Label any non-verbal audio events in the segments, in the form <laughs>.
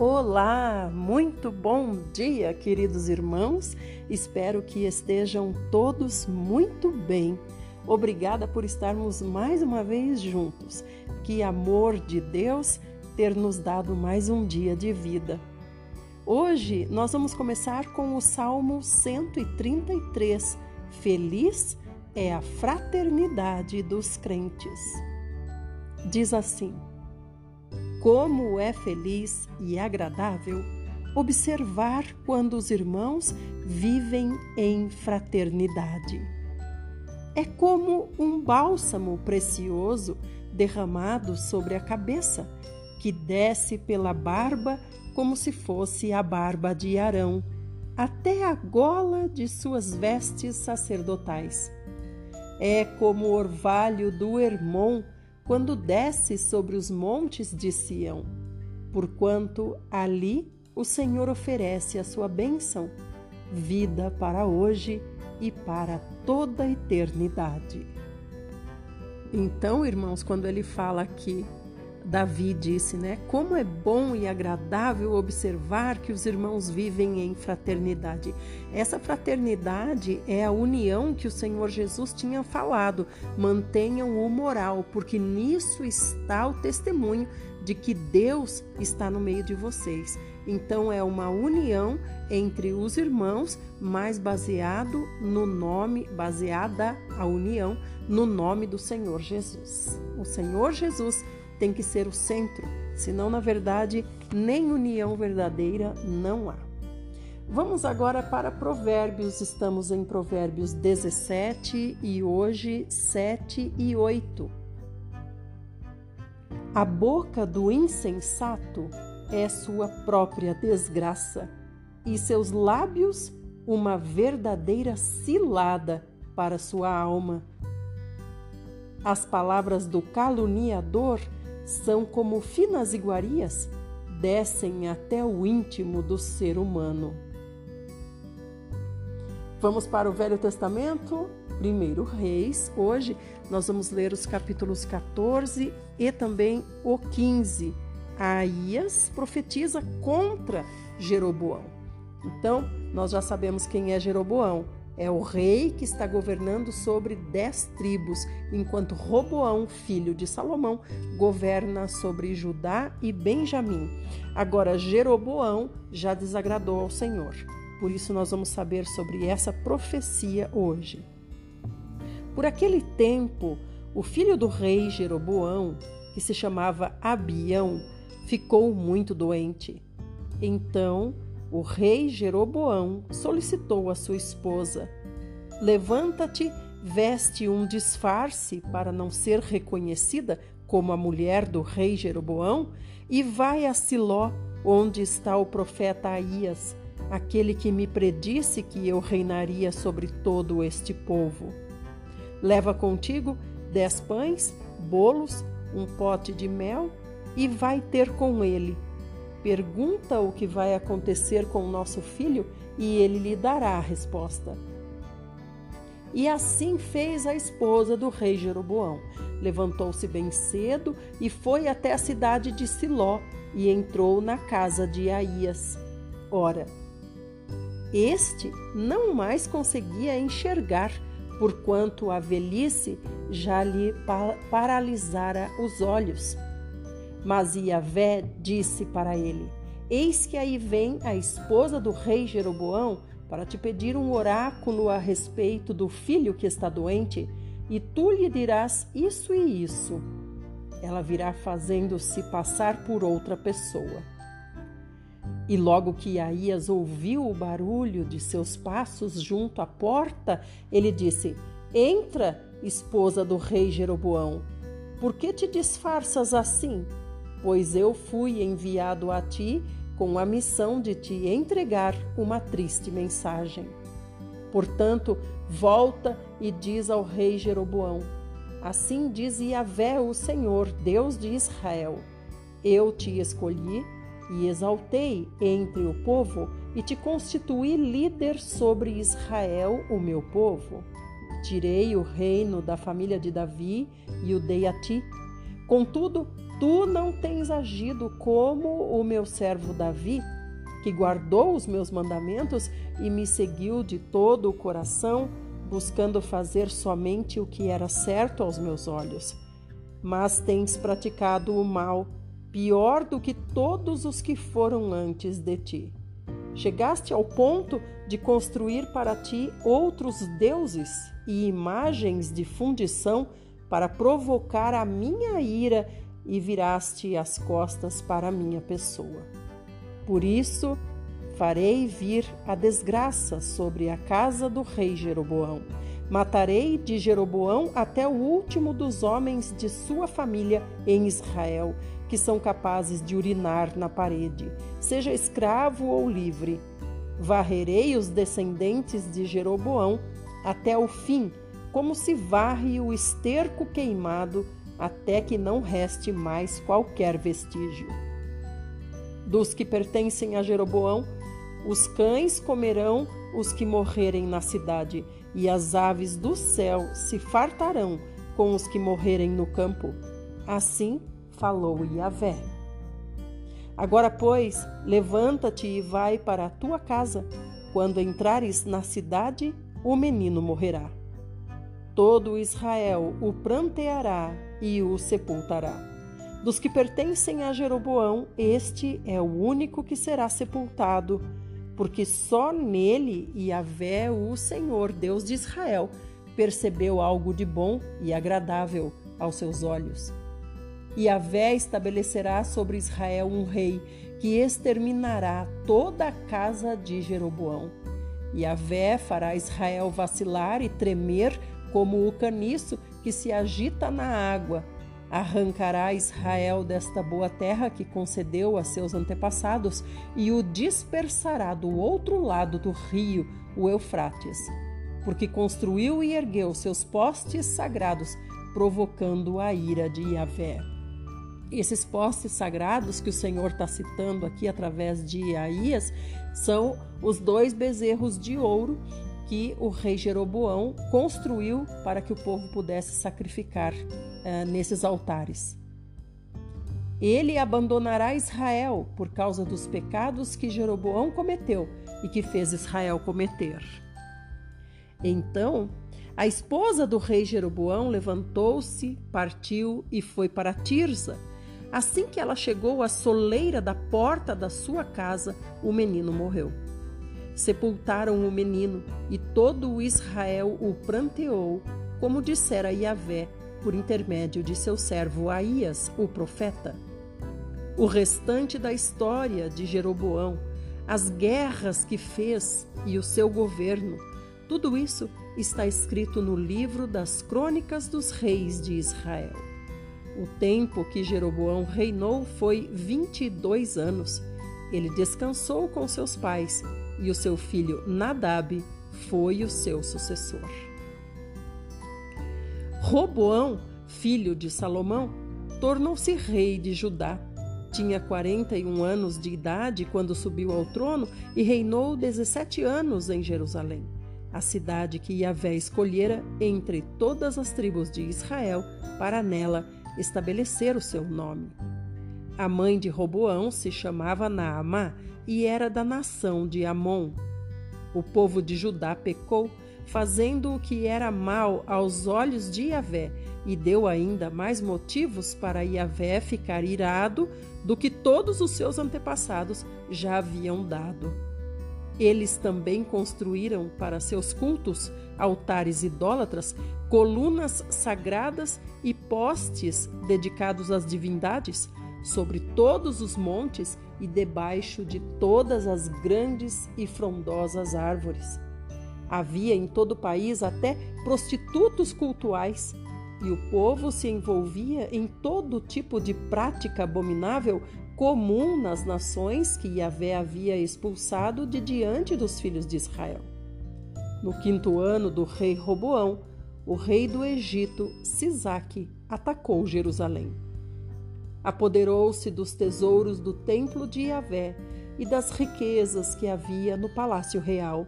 Olá, muito bom dia, queridos irmãos. Espero que estejam todos muito bem. Obrigada por estarmos mais uma vez juntos. Que amor de Deus ter nos dado mais um dia de vida. Hoje nós vamos começar com o Salmo 133. Feliz é a fraternidade dos crentes. Diz assim: como é feliz e agradável observar quando os irmãos vivem em fraternidade. É como um bálsamo precioso derramado sobre a cabeça, que desce pela barba como se fosse a barba de Arão, até a gola de suas vestes sacerdotais. É como o orvalho do Hermon quando desce sobre os montes de Sião, porquanto ali o Senhor oferece a sua bênção, vida para hoje e para toda a eternidade. Então, irmãos, quando ele fala aqui Davi disse, né? Como é bom e agradável observar que os irmãos vivem em fraternidade. Essa fraternidade é a união que o Senhor Jesus tinha falado. Mantenham o moral, porque nisso está o testemunho de que Deus está no meio de vocês. Então é uma união entre os irmãos, mas baseado no nome, baseada a união no nome do Senhor Jesus. O Senhor Jesus tem que ser o centro, senão, na verdade, nem união verdadeira não há. Vamos agora para Provérbios, estamos em Provérbios 17 e hoje 7 e 8. A boca do insensato é sua própria desgraça, e seus lábios uma verdadeira cilada para sua alma. As palavras do caluniador são como finas iguarias, descem até o íntimo do ser humano. Vamos para o Velho Testamento, primeiro Reis. Hoje nós vamos ler os capítulos 14 e também o 15. Aías profetiza contra Jeroboão. Então, nós já sabemos quem é Jeroboão é o rei que está governando sobre dez tribos, enquanto Roboão, filho de Salomão, governa sobre Judá e Benjamim. Agora, Jeroboão já desagradou ao Senhor. Por isso, nós vamos saber sobre essa profecia hoje. Por aquele tempo, o filho do rei Jeroboão, que se chamava Abião, ficou muito doente. Então, o rei Jeroboão solicitou a sua esposa: Levanta-te, veste um disfarce para não ser reconhecida como a mulher do rei Jeroboão e vai a Siló, onde está o profeta Aías, aquele que me predisse que eu reinaria sobre todo este povo. Leva contigo dez pães, bolos, um pote de mel e vai ter com ele Pergunta o que vai acontecer com o nosso filho e ele lhe dará a resposta. E assim fez a esposa do rei Jeroboão. Levantou-se bem cedo e foi até a cidade de Siló e entrou na casa de Aías. Ora, este não mais conseguia enxergar, porquanto a velhice já lhe paralisara os olhos. Mas Iavé disse para ele: Eis que aí vem a esposa do rei Jeroboão para te pedir um oráculo a respeito do filho que está doente, e tu lhe dirás isso e isso. Ela virá fazendo-se passar por outra pessoa. E logo que Aías ouviu o barulho de seus passos junto à porta, ele disse: Entra, esposa do rei Jeroboão. Por que te disfarças assim? Pois eu fui enviado a ti com a missão de te entregar uma triste mensagem. Portanto, volta e diz ao rei Jeroboão: Assim diz Yahvé, o Senhor, Deus de Israel: Eu te escolhi e exaltei entre o povo e te constituí líder sobre Israel, o meu povo. Tirei o reino da família de Davi e o dei a ti. Contudo, Tu não tens agido como o meu servo Davi, que guardou os meus mandamentos e me seguiu de todo o coração, buscando fazer somente o que era certo aos meus olhos. Mas tens praticado o mal, pior do que todos os que foram antes de ti. Chegaste ao ponto de construir para ti outros deuses e imagens de fundição para provocar a minha ira e viraste as costas para a minha pessoa. Por isso, farei vir a desgraça sobre a casa do rei Jeroboão. Matarei de Jeroboão até o último dos homens de sua família em Israel, que são capazes de urinar na parede, seja escravo ou livre. Varrerei os descendentes de Jeroboão até o fim, como se varre o esterco queimado até que não reste mais qualquer vestígio. Dos que pertencem a Jeroboão, os cães comerão os que morrerem na cidade, e as aves do céu se fartarão com os que morrerem no campo. Assim falou Yahvé. Agora, pois, levanta-te e vai para a tua casa. Quando entrares na cidade, o menino morrerá. Todo Israel o pranteará e o sepultará. Dos que pertencem a Jeroboão, este é o único que será sepultado, porque só nele Yahvé, o Senhor, Deus de Israel, percebeu algo de bom e agradável aos seus olhos. Yahvé estabelecerá sobre Israel um rei que exterminará toda a casa de Jeroboão. Yahvé fará Israel vacilar e tremer como o caniço que se agita na água. Arrancará Israel desta boa terra que concedeu a seus antepassados e o dispersará do outro lado do rio, o Eufrates, porque construiu e ergueu seus postes sagrados, provocando a ira de Yahvé. Esses postes sagrados que o Senhor está citando aqui através de Iaías são os dois bezerros de ouro que o rei Jeroboão construiu para que o povo pudesse sacrificar uh, nesses altares. Ele abandonará Israel por causa dos pecados que Jeroboão cometeu e que fez Israel cometer. Então, a esposa do rei Jeroboão levantou-se, partiu e foi para Tirza. Assim que ela chegou à soleira da porta da sua casa, o menino morreu sepultaram o menino, e todo o Israel o pranteou, como dissera Yahvé, por intermédio de seu servo Aías, o profeta. O restante da história de Jeroboão, as guerras que fez e o seu governo, tudo isso está escrito no livro das Crônicas dos Reis de Israel. O tempo que Jeroboão reinou foi 22 anos. Ele descansou com seus pais e o seu filho Nadab foi o seu sucessor. Roboão, filho de Salomão, tornou-se rei de Judá. Tinha 41 anos de idade quando subiu ao trono e reinou 17 anos em Jerusalém, a cidade que Yahvé escolhera entre todas as tribos de Israel para nela estabelecer o seu nome. A mãe de Roboão se chamava Naamá e era da nação de Amon. O povo de Judá pecou, fazendo o que era mal aos olhos de Yahvé, e deu ainda mais motivos para Yahvé ficar irado do que todos os seus antepassados já haviam dado. Eles também construíram para seus cultos altares idólatras, colunas sagradas e postes dedicados às divindades sobre todos os montes e debaixo de todas as grandes e frondosas árvores. Havia em todo o país até prostitutos cultuais, e o povo se envolvia em todo tipo de prática abominável comum nas nações que Yahvé havia expulsado de diante dos filhos de Israel. No quinto ano do rei Roboão, o rei do Egito, Sisaque, atacou Jerusalém apoderou-se dos tesouros do templo de Yahvé e das riquezas que havia no palácio real,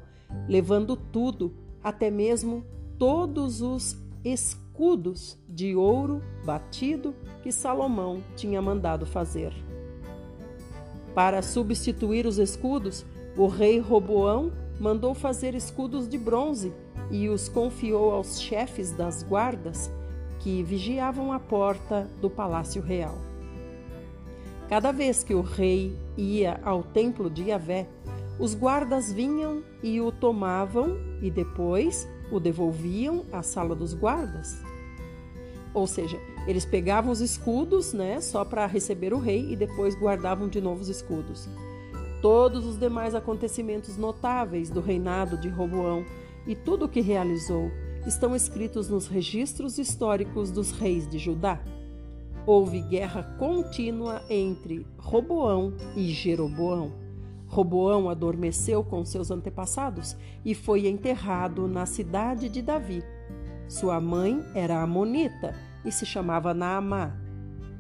levando tudo, até mesmo todos os escudos de ouro batido que Salomão tinha mandado fazer. Para substituir os escudos, o rei Roboão mandou fazer escudos de bronze e os confiou aos chefes das guardas que vigiavam a porta do palácio real. Cada vez que o rei ia ao templo de Yahvé, os guardas vinham e o tomavam e depois o devolviam à sala dos guardas. Ou seja, eles pegavam os escudos, né, só para receber o rei e depois guardavam de novo os escudos. Todos os demais acontecimentos notáveis do reinado de Roboão e tudo o que realizou estão escritos nos registros históricos dos reis de Judá. Houve guerra contínua entre Roboão e Jeroboão. Roboão adormeceu com seus antepassados e foi enterrado na cidade de Davi. Sua mãe era amonita e se chamava Naamá.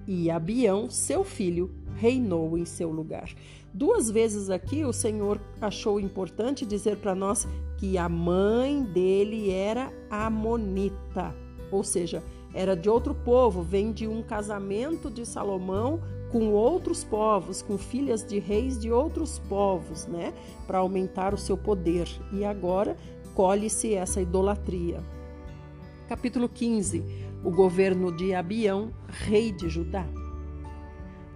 E Abião, seu filho, reinou em seu lugar. Duas vezes aqui o Senhor achou importante dizer para nós que a mãe dele era amonita, ou seja, era de outro povo, vem de um casamento de Salomão com outros povos, com filhas de reis de outros povos, né, para aumentar o seu poder. E agora colhe-se essa idolatria. Capítulo 15: O governo de Abião, rei de Judá.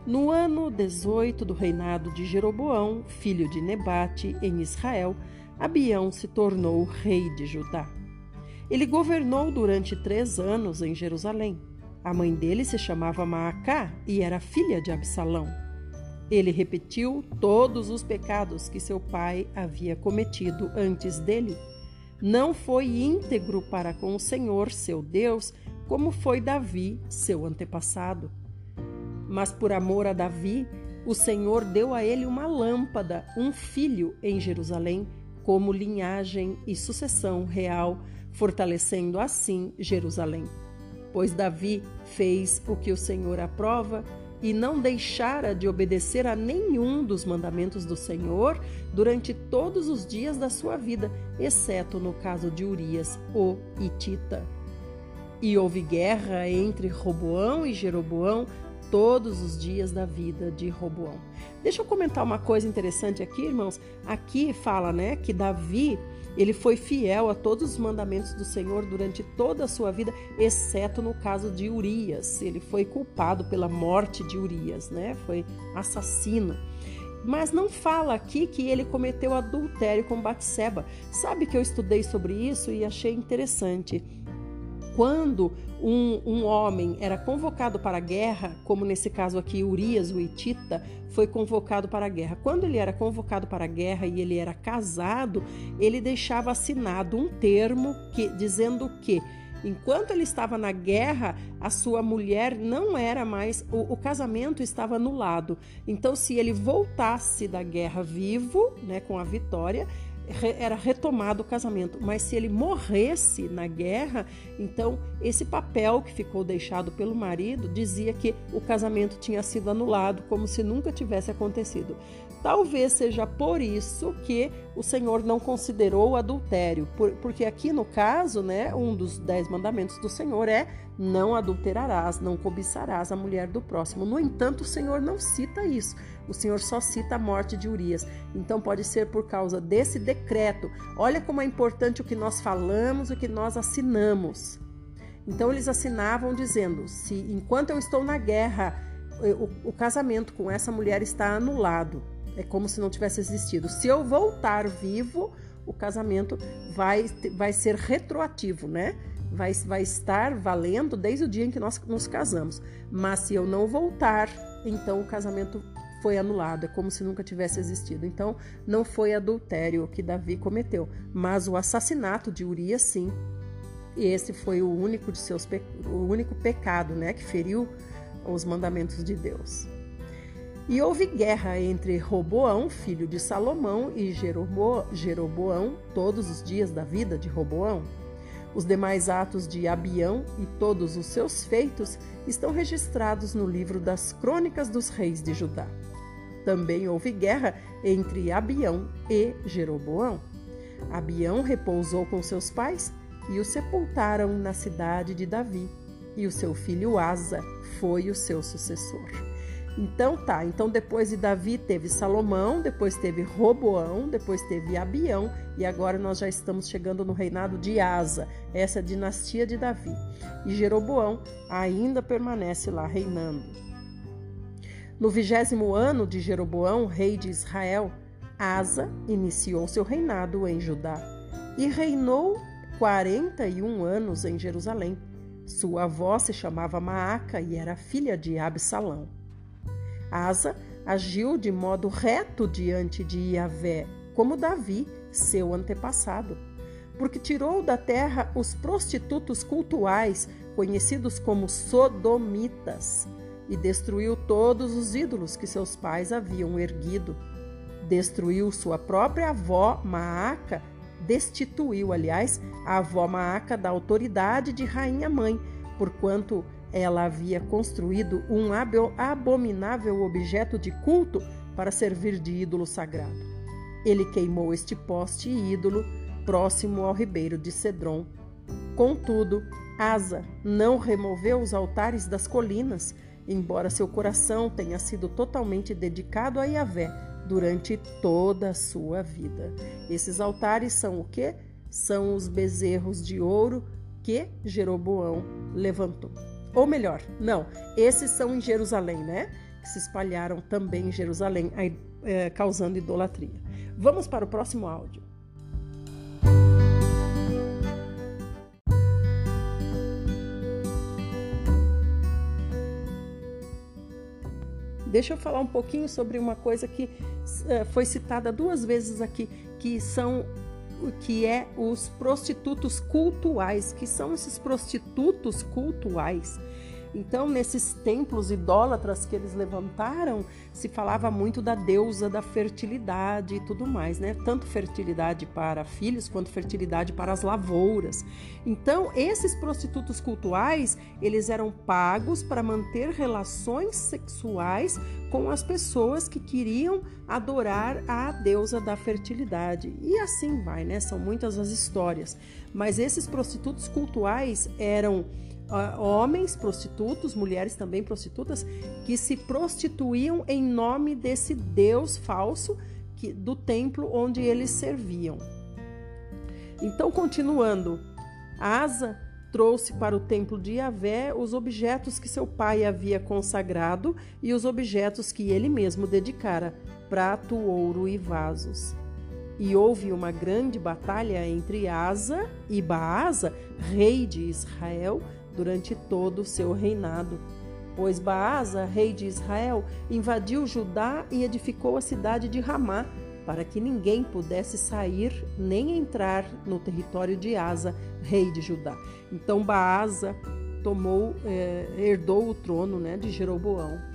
No ano 18 do reinado de Jeroboão, filho de Nebate, em Israel, Abião se tornou rei de Judá. Ele governou durante três anos em Jerusalém. A mãe dele se chamava Maacá e era filha de Absalão. Ele repetiu todos os pecados que seu pai havia cometido antes dele não foi íntegro para com o Senhor, seu Deus, como foi Davi, seu antepassado. Mas por amor a Davi, o Senhor deu a ele uma lâmpada, um filho em Jerusalém, como linhagem e sucessão real, fortalecendo assim Jerusalém. Pois Davi fez o que o Senhor aprova e não deixara de obedecer a nenhum dos mandamentos do Senhor durante todos os dias da sua vida, exceto no caso de Urias, o Itita. E houve guerra entre Roboão e Jeroboão todos os dias da vida de Roboão. Deixa eu comentar uma coisa interessante aqui, irmãos. Aqui fala, né, que Davi ele foi fiel a todos os mandamentos do Senhor durante toda a sua vida, exceto no caso de Urias. Ele foi culpado pela morte de Urias, né? Foi assassino. Mas não fala aqui que ele cometeu adultério com Batseba. Sabe que eu estudei sobre isso e achei interessante. Quando um, um, homem era convocado para a guerra, como nesse caso aqui Urias, o Etita, foi convocado para a guerra. Quando ele era convocado para a guerra e ele era casado, ele deixava assinado um termo que, dizendo que enquanto ele estava na guerra, a sua mulher não era mais, o, o, casamento estava anulado. Então, se ele voltasse da guerra vivo, né, com a vitória, era retomado o casamento, mas se ele morresse na guerra, então esse papel que ficou deixado pelo marido dizia que o casamento tinha sido anulado, como se nunca tivesse acontecido. Talvez seja por isso que o Senhor não considerou o adultério, porque aqui no caso, né, um dos dez mandamentos do Senhor é não adulterarás, não cobiçarás a mulher do próximo. No entanto, o Senhor não cita isso. O Senhor só cita a morte de Urias. Então pode ser por causa desse decreto. Olha como é importante o que nós falamos, o que nós assinamos. Então eles assinavam dizendo: se enquanto eu estou na guerra, o, o casamento com essa mulher está anulado. É como se não tivesse existido. Se eu voltar vivo, o casamento vai, vai ser retroativo, né? Vai, vai estar valendo desde o dia em que nós nos casamos. Mas se eu não voltar, então o casamento foi anulado, é como se nunca tivesse existido. Então, não foi adultério que Davi cometeu, mas o assassinato de Urias, sim. E esse foi o único de seus o único pecado, né, que feriu os mandamentos de Deus. E houve guerra entre Roboão, filho de Salomão, e Jeroboão, todos os dias da vida de Roboão. Os demais atos de Abião e todos os seus feitos estão registrados no livro das Crônicas dos Reis de Judá. Também houve guerra entre Abião e Jeroboão. Abião repousou com seus pais e o sepultaram na cidade de Davi, e o seu filho Asa foi o seu sucessor. Então tá, então depois de Davi teve Salomão, depois teve Roboão, depois teve Abião e agora nós já estamos chegando no reinado de Asa, essa dinastia de Davi. E Jeroboão ainda permanece lá reinando. No vigésimo ano de Jeroboão, rei de Israel, Asa iniciou seu reinado em Judá e reinou 41 anos em Jerusalém. Sua avó se chamava Maaca e era filha de Absalão. Asa agiu de modo reto diante de Yahvé, como Davi, seu antepassado, porque tirou da terra os prostitutos cultuais, conhecidos como sodomitas, e destruiu todos os ídolos que seus pais haviam erguido. Destruiu sua própria avó Maaca, destituiu, aliás, a avó Maaca da autoridade de rainha-mãe, porquanto ela havia construído um abominável objeto de culto para servir de ídolo sagrado. Ele queimou este poste e ídolo próximo ao ribeiro de Cedron. Contudo, Asa não removeu os altares das colinas, embora seu coração tenha sido totalmente dedicado a Yahvé durante toda a sua vida. Esses altares são o que? São os bezerros de ouro que Jeroboão levantou. Ou melhor, não, esses são em Jerusalém, né? Que se espalharam também em Jerusalém, é, causando idolatria. Vamos para o próximo áudio. Deixa eu falar um pouquinho sobre uma coisa que uh, foi citada duas vezes aqui, que são que é os prostitutos cultuais, que são esses prostitutos cultuais. Então, nesses templos idólatras que eles levantaram, se falava muito da deusa da fertilidade e tudo mais, né? Tanto fertilidade para filhos quanto fertilidade para as lavouras. Então, esses prostitutos cultuais, eles eram pagos para manter relações sexuais com as pessoas que queriam adorar a deusa da fertilidade. E assim vai, né? São muitas as histórias. Mas esses prostitutos cultuais eram homens prostitutos, mulheres também prostitutas, que se prostituíam em nome desse Deus falso que, do templo onde eles serviam. Então, continuando, Asa trouxe para o templo de Yahvé os objetos que seu pai havia consagrado e os objetos que ele mesmo dedicara, prato, ouro e vasos. E houve uma grande batalha entre Asa e Baasa, rei de Israel, durante todo o seu reinado. Pois Baasa, rei de Israel, invadiu Judá e edificou a cidade de Ramá, para que ninguém pudesse sair nem entrar no território de Asa, rei de Judá. Então Baasa tomou, eh, herdou o trono né, de Jeroboão.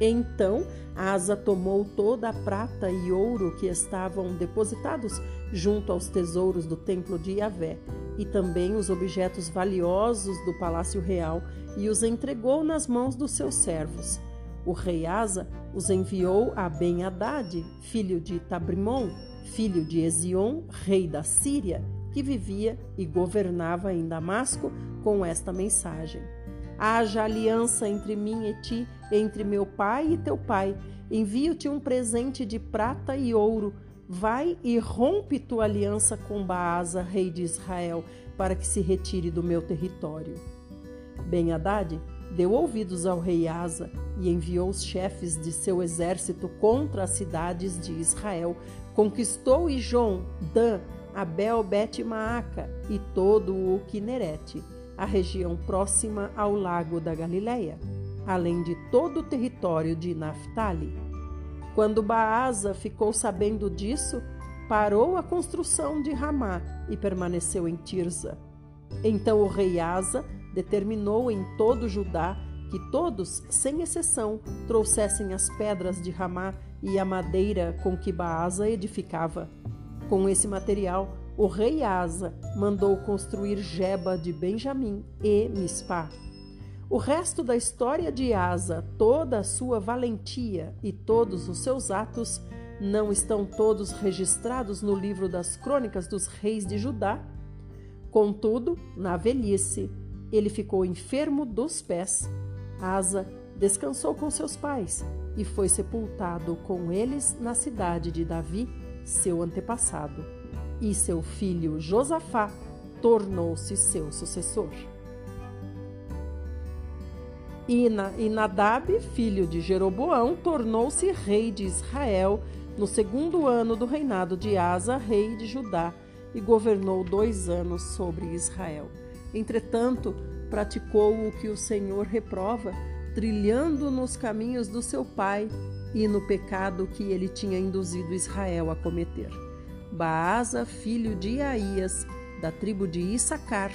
Então Asa tomou toda a prata e ouro que estavam depositados junto aos tesouros do templo de Yahvé e também os objetos valiosos do palácio real e os entregou nas mãos dos seus servos. O rei Asa os enviou a Ben-Hadad, filho de Tabrimon, filho de Ezion, rei da Síria, que vivia e governava em Damasco, com esta mensagem: Haja aliança entre mim e ti, entre meu pai e teu pai. Envio-te um presente de prata e ouro Vai e rompe tua aliança com Baasa, rei de Israel, para que se retire do meu território. Ben Haddad deu ouvidos ao rei Asa e enviou os chefes de seu exército contra as cidades de Israel. Conquistou Ijon, Dan, Abel Bet Maaca e todo o Quinerete, a região próxima ao lago da Galileia, além de todo o território de Naphtali. Quando Baasa ficou sabendo disso, parou a construção de Ramá e permaneceu em Tirza. Então o rei Asa determinou em todo Judá que todos, sem exceção, trouxessem as pedras de Ramá e a madeira com que Baasa edificava. Com esse material, o rei Asa mandou construir Jeba de Benjamim e Mispá. O resto da história de Asa, toda a sua valentia e todos os seus atos não estão todos registrados no livro das crônicas dos reis de Judá? Contudo, na velhice, ele ficou enfermo dos pés. Asa descansou com seus pais e foi sepultado com eles na cidade de Davi, seu antepassado. E seu filho Josafá tornou-se seu sucessor. E Nadab, filho de Jeroboão, tornou-se rei de Israel no segundo ano do reinado de Asa, rei de Judá, e governou dois anos sobre Israel. Entretanto, praticou o que o Senhor reprova, trilhando nos caminhos do seu pai e no pecado que ele tinha induzido Israel a cometer. Baasa, filho de Aías, da tribo de Issacar,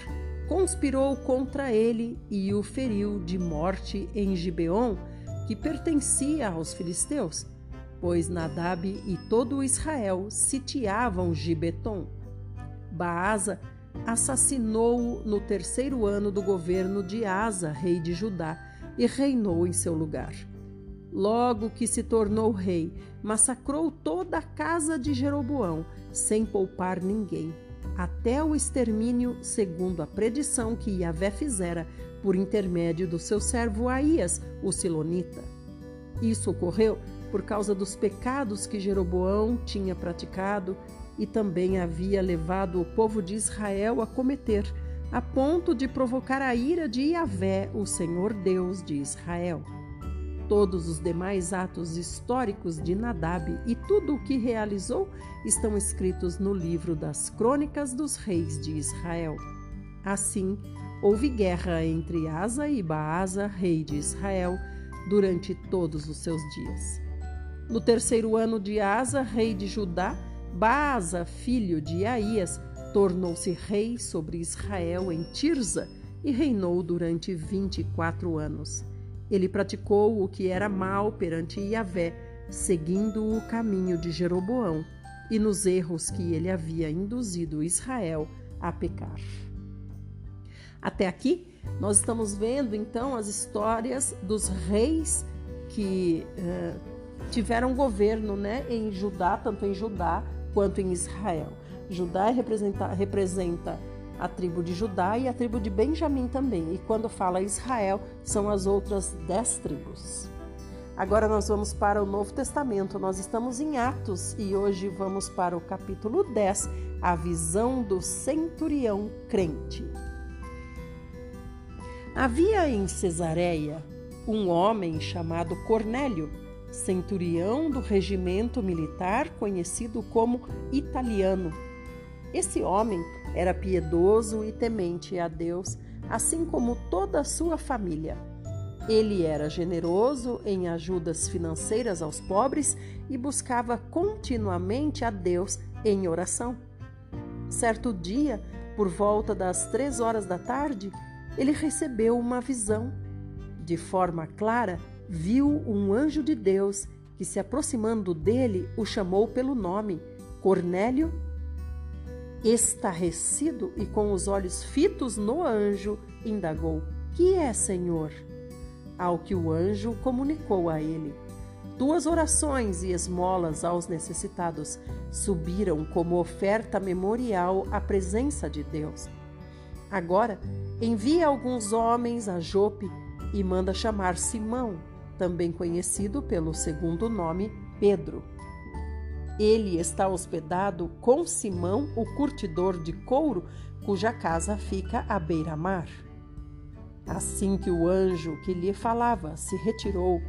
conspirou contra ele e o feriu de morte em Gibeon, que pertencia aos filisteus, pois Nadab e todo Israel sitiavam Gibeton. Baasa assassinou-o no terceiro ano do governo de Asa, rei de Judá, e reinou em seu lugar. Logo que se tornou rei, massacrou toda a casa de Jeroboão, sem poupar ninguém, até o extermínio, segundo a predição que Yahvé fizera por intermédio do seu servo Aías, o Silonita. Isso ocorreu por causa dos pecados que Jeroboão tinha praticado e também havia levado o povo de Israel a cometer, a ponto de provocar a ira de Yahvé, o Senhor Deus de Israel. Todos os demais atos históricos de Nadab e tudo o que realizou estão escritos no livro das Crônicas dos Reis de Israel. Assim, houve guerra entre Asa e Baasa, rei de Israel, durante todos os seus dias. No terceiro ano de Asa, rei de Judá, Baasa, filho de Aías, tornou-se rei sobre Israel em Tirza e reinou durante vinte e quatro anos. Ele praticou o que era mal perante Yahvé, seguindo o caminho de Jeroboão e nos erros que ele havia induzido Israel a pecar. Até aqui, nós estamos vendo então as histórias dos reis que uh, tiveram governo né, em Judá, tanto em Judá quanto em Israel. Judá representa, representa a tribo de Judá e a tribo de Benjamim também. E quando fala Israel, são as outras dez tribos. Agora nós vamos para o Novo Testamento. Nós estamos em Atos e hoje vamos para o capítulo 10, a visão do centurião crente. Havia em Cesareia um homem chamado Cornélio centurião do regimento militar conhecido como italiano. Esse homem era piedoso e temente a Deus, assim como toda a sua família. Ele era generoso em ajudas financeiras aos pobres e buscava continuamente a Deus em oração. Certo dia, por volta das três horas da tarde, ele recebeu uma visão. De forma clara, viu um anjo de Deus que, se aproximando dele, o chamou pelo nome. Cornélio, estarrecido e com os olhos fitos no anjo, indagou: Que é, Senhor? Ao que o anjo comunicou a ele: Tuas orações e esmolas aos necessitados subiram como oferta memorial à presença de Deus. Agora, envia alguns homens a Jope e manda chamar Simão, também conhecido pelo segundo nome Pedro. Ele está hospedado com Simão, o curtidor de couro, cuja casa fica à beira-mar. Assim que o anjo que lhe falava se retirou,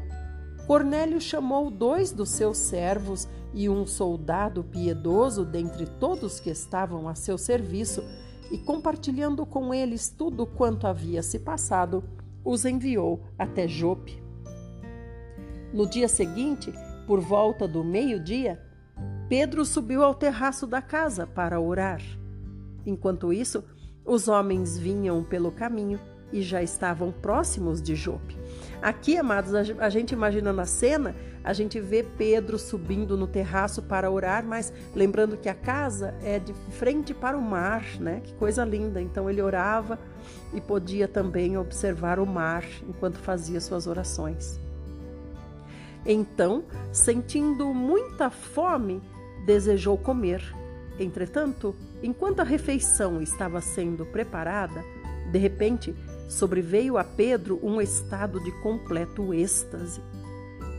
Cornélio chamou dois dos seus servos e um soldado piedoso dentre todos que estavam a seu serviço, e compartilhando com eles tudo quanto havia se passado, os enviou até Jope. No dia seguinte, por volta do meio-dia, Pedro subiu ao terraço da casa para orar. Enquanto isso, os homens vinham pelo caminho e já estavam próximos de Jope. Aqui, amados, a gente imaginando a cena, a gente vê Pedro subindo no terraço para orar, mas lembrando que a casa é de frente para o mar, né? Que coisa linda. Então ele orava e podia também observar o mar enquanto fazia suas orações. Então, sentindo muita fome, desejou comer. Entretanto, enquanto a refeição estava sendo preparada, de repente sobreveio a Pedro um estado de completo êxtase.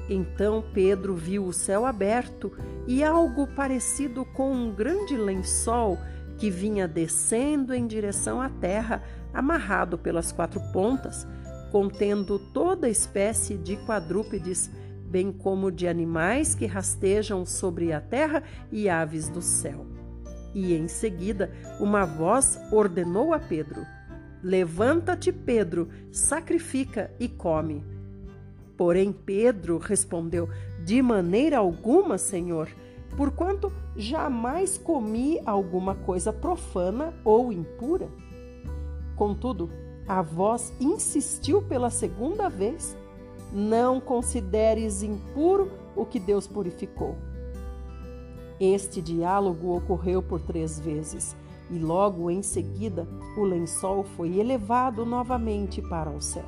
Então Pedro viu o céu aberto e algo parecido com um grande lençol que vinha descendo em direção à terra, amarrado pelas quatro pontas, contendo toda espécie de quadrúpedes, bem como de animais que rastejam sobre a terra e aves do céu. E em seguida, uma voz ordenou a Pedro: Levanta-te, Pedro, sacrifica e come. Porém, Pedro respondeu: De maneira alguma, Senhor, porquanto jamais comi alguma coisa profana ou impura. Contudo, a voz insistiu pela segunda vez: Não consideres impuro o que Deus purificou. Este diálogo ocorreu por três vezes e logo em seguida o lençol foi elevado novamente para o céu.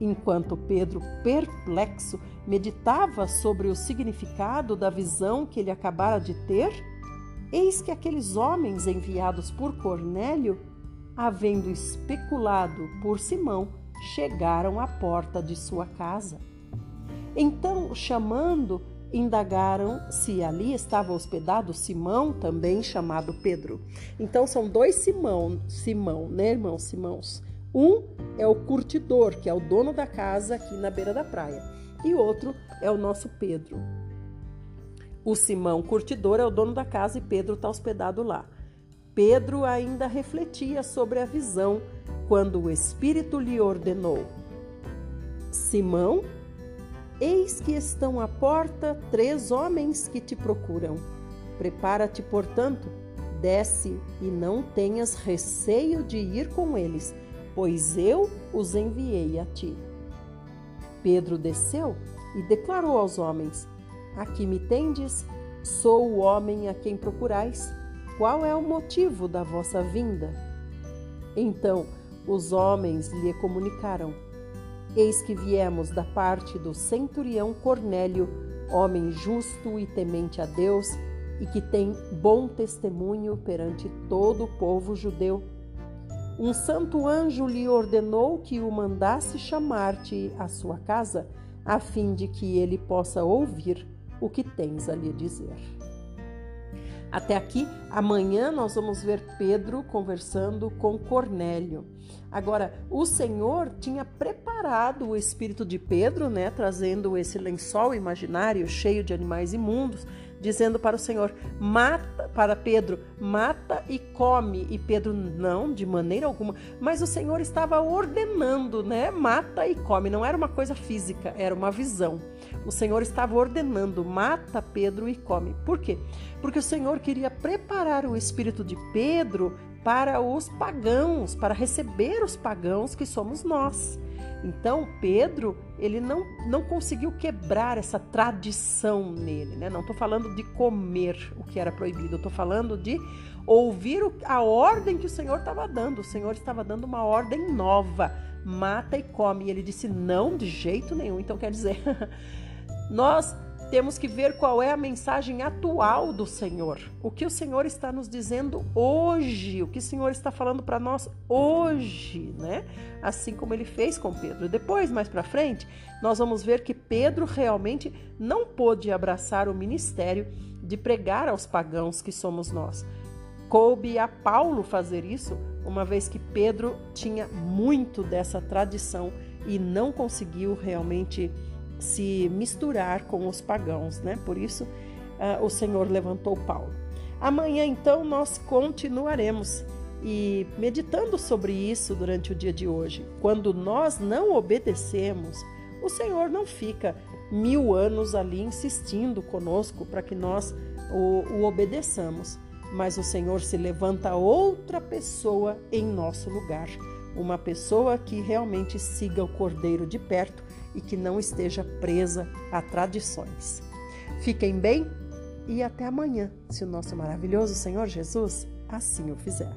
Enquanto Pedro, perplexo, meditava sobre o significado da visão que ele acabara de ter, eis que aqueles homens enviados por Cornélio, havendo especulado por Simão, chegaram à porta de sua casa. Então, chamando, indagaram se ali estava hospedado Simão, também chamado Pedro. Então são dois Simão, Simão, né, irmãos Simãos? Um é o curtidor, que é o dono da casa aqui na beira da praia, e outro é o nosso Pedro. O Simão curtidor é o dono da casa e Pedro está hospedado lá. Pedro ainda refletia sobre a visão quando o Espírito lhe ordenou: Simão, Eis que estão à porta três homens que te procuram. Prepara-te, portanto, desce e não tenhas receio de ir com eles, pois eu os enviei a ti. Pedro desceu e declarou aos homens: Aqui me tendes, sou o homem a quem procurais. Qual é o motivo da vossa vinda? Então os homens lhe comunicaram: Eis que viemos da parte do centurião Cornélio, homem justo e temente a Deus, e que tem bom testemunho perante todo o povo judeu. Um santo anjo lhe ordenou que o mandasse chamar-te à sua casa, a fim de que ele possa ouvir o que tens a lhe dizer. Até aqui, amanhã nós vamos ver Pedro conversando com Cornélio. Agora, o Senhor tinha preparado o espírito de Pedro, né, trazendo esse lençol imaginário cheio de animais imundos, dizendo para o Senhor: mata, para Pedro, mata e come. E Pedro, não, de maneira alguma. Mas o Senhor estava ordenando, né? Mata e come. Não era uma coisa física, era uma visão. O Senhor estava ordenando: mata Pedro e come. Por quê? Porque o Senhor queria preparar o espírito de Pedro para os pagãos, para receber os pagãos que somos nós. Então, Pedro, ele não, não conseguiu quebrar essa tradição nele, né? Não estou falando de comer o que era proibido, estou falando de ouvir a ordem que o Senhor estava dando. O Senhor estava dando uma ordem nova: mata e come. E ele disse: não, de jeito nenhum. Então, quer dizer, <laughs> nós temos que ver qual é a mensagem atual do Senhor. O que o Senhor está nos dizendo hoje, o que o Senhor está falando para nós hoje, né? Assim como ele fez com Pedro. Depois, mais para frente, nós vamos ver que Pedro realmente não pôde abraçar o ministério de pregar aos pagãos que somos nós. Coube a Paulo fazer isso, uma vez que Pedro tinha muito dessa tradição e não conseguiu realmente se misturar com os pagãos, né? Por isso uh, o Senhor levantou Paulo. Amanhã então nós continuaremos e meditando sobre isso durante o dia de hoje. Quando nós não obedecemos, o Senhor não fica mil anos ali insistindo conosco para que nós o, o obedeçamos, mas o Senhor se levanta outra pessoa em nosso lugar, uma pessoa que realmente siga o Cordeiro de perto e que não esteja presa a tradições. Fiquem bem e até amanhã, se o nosso maravilhoso Senhor Jesus assim o fizer.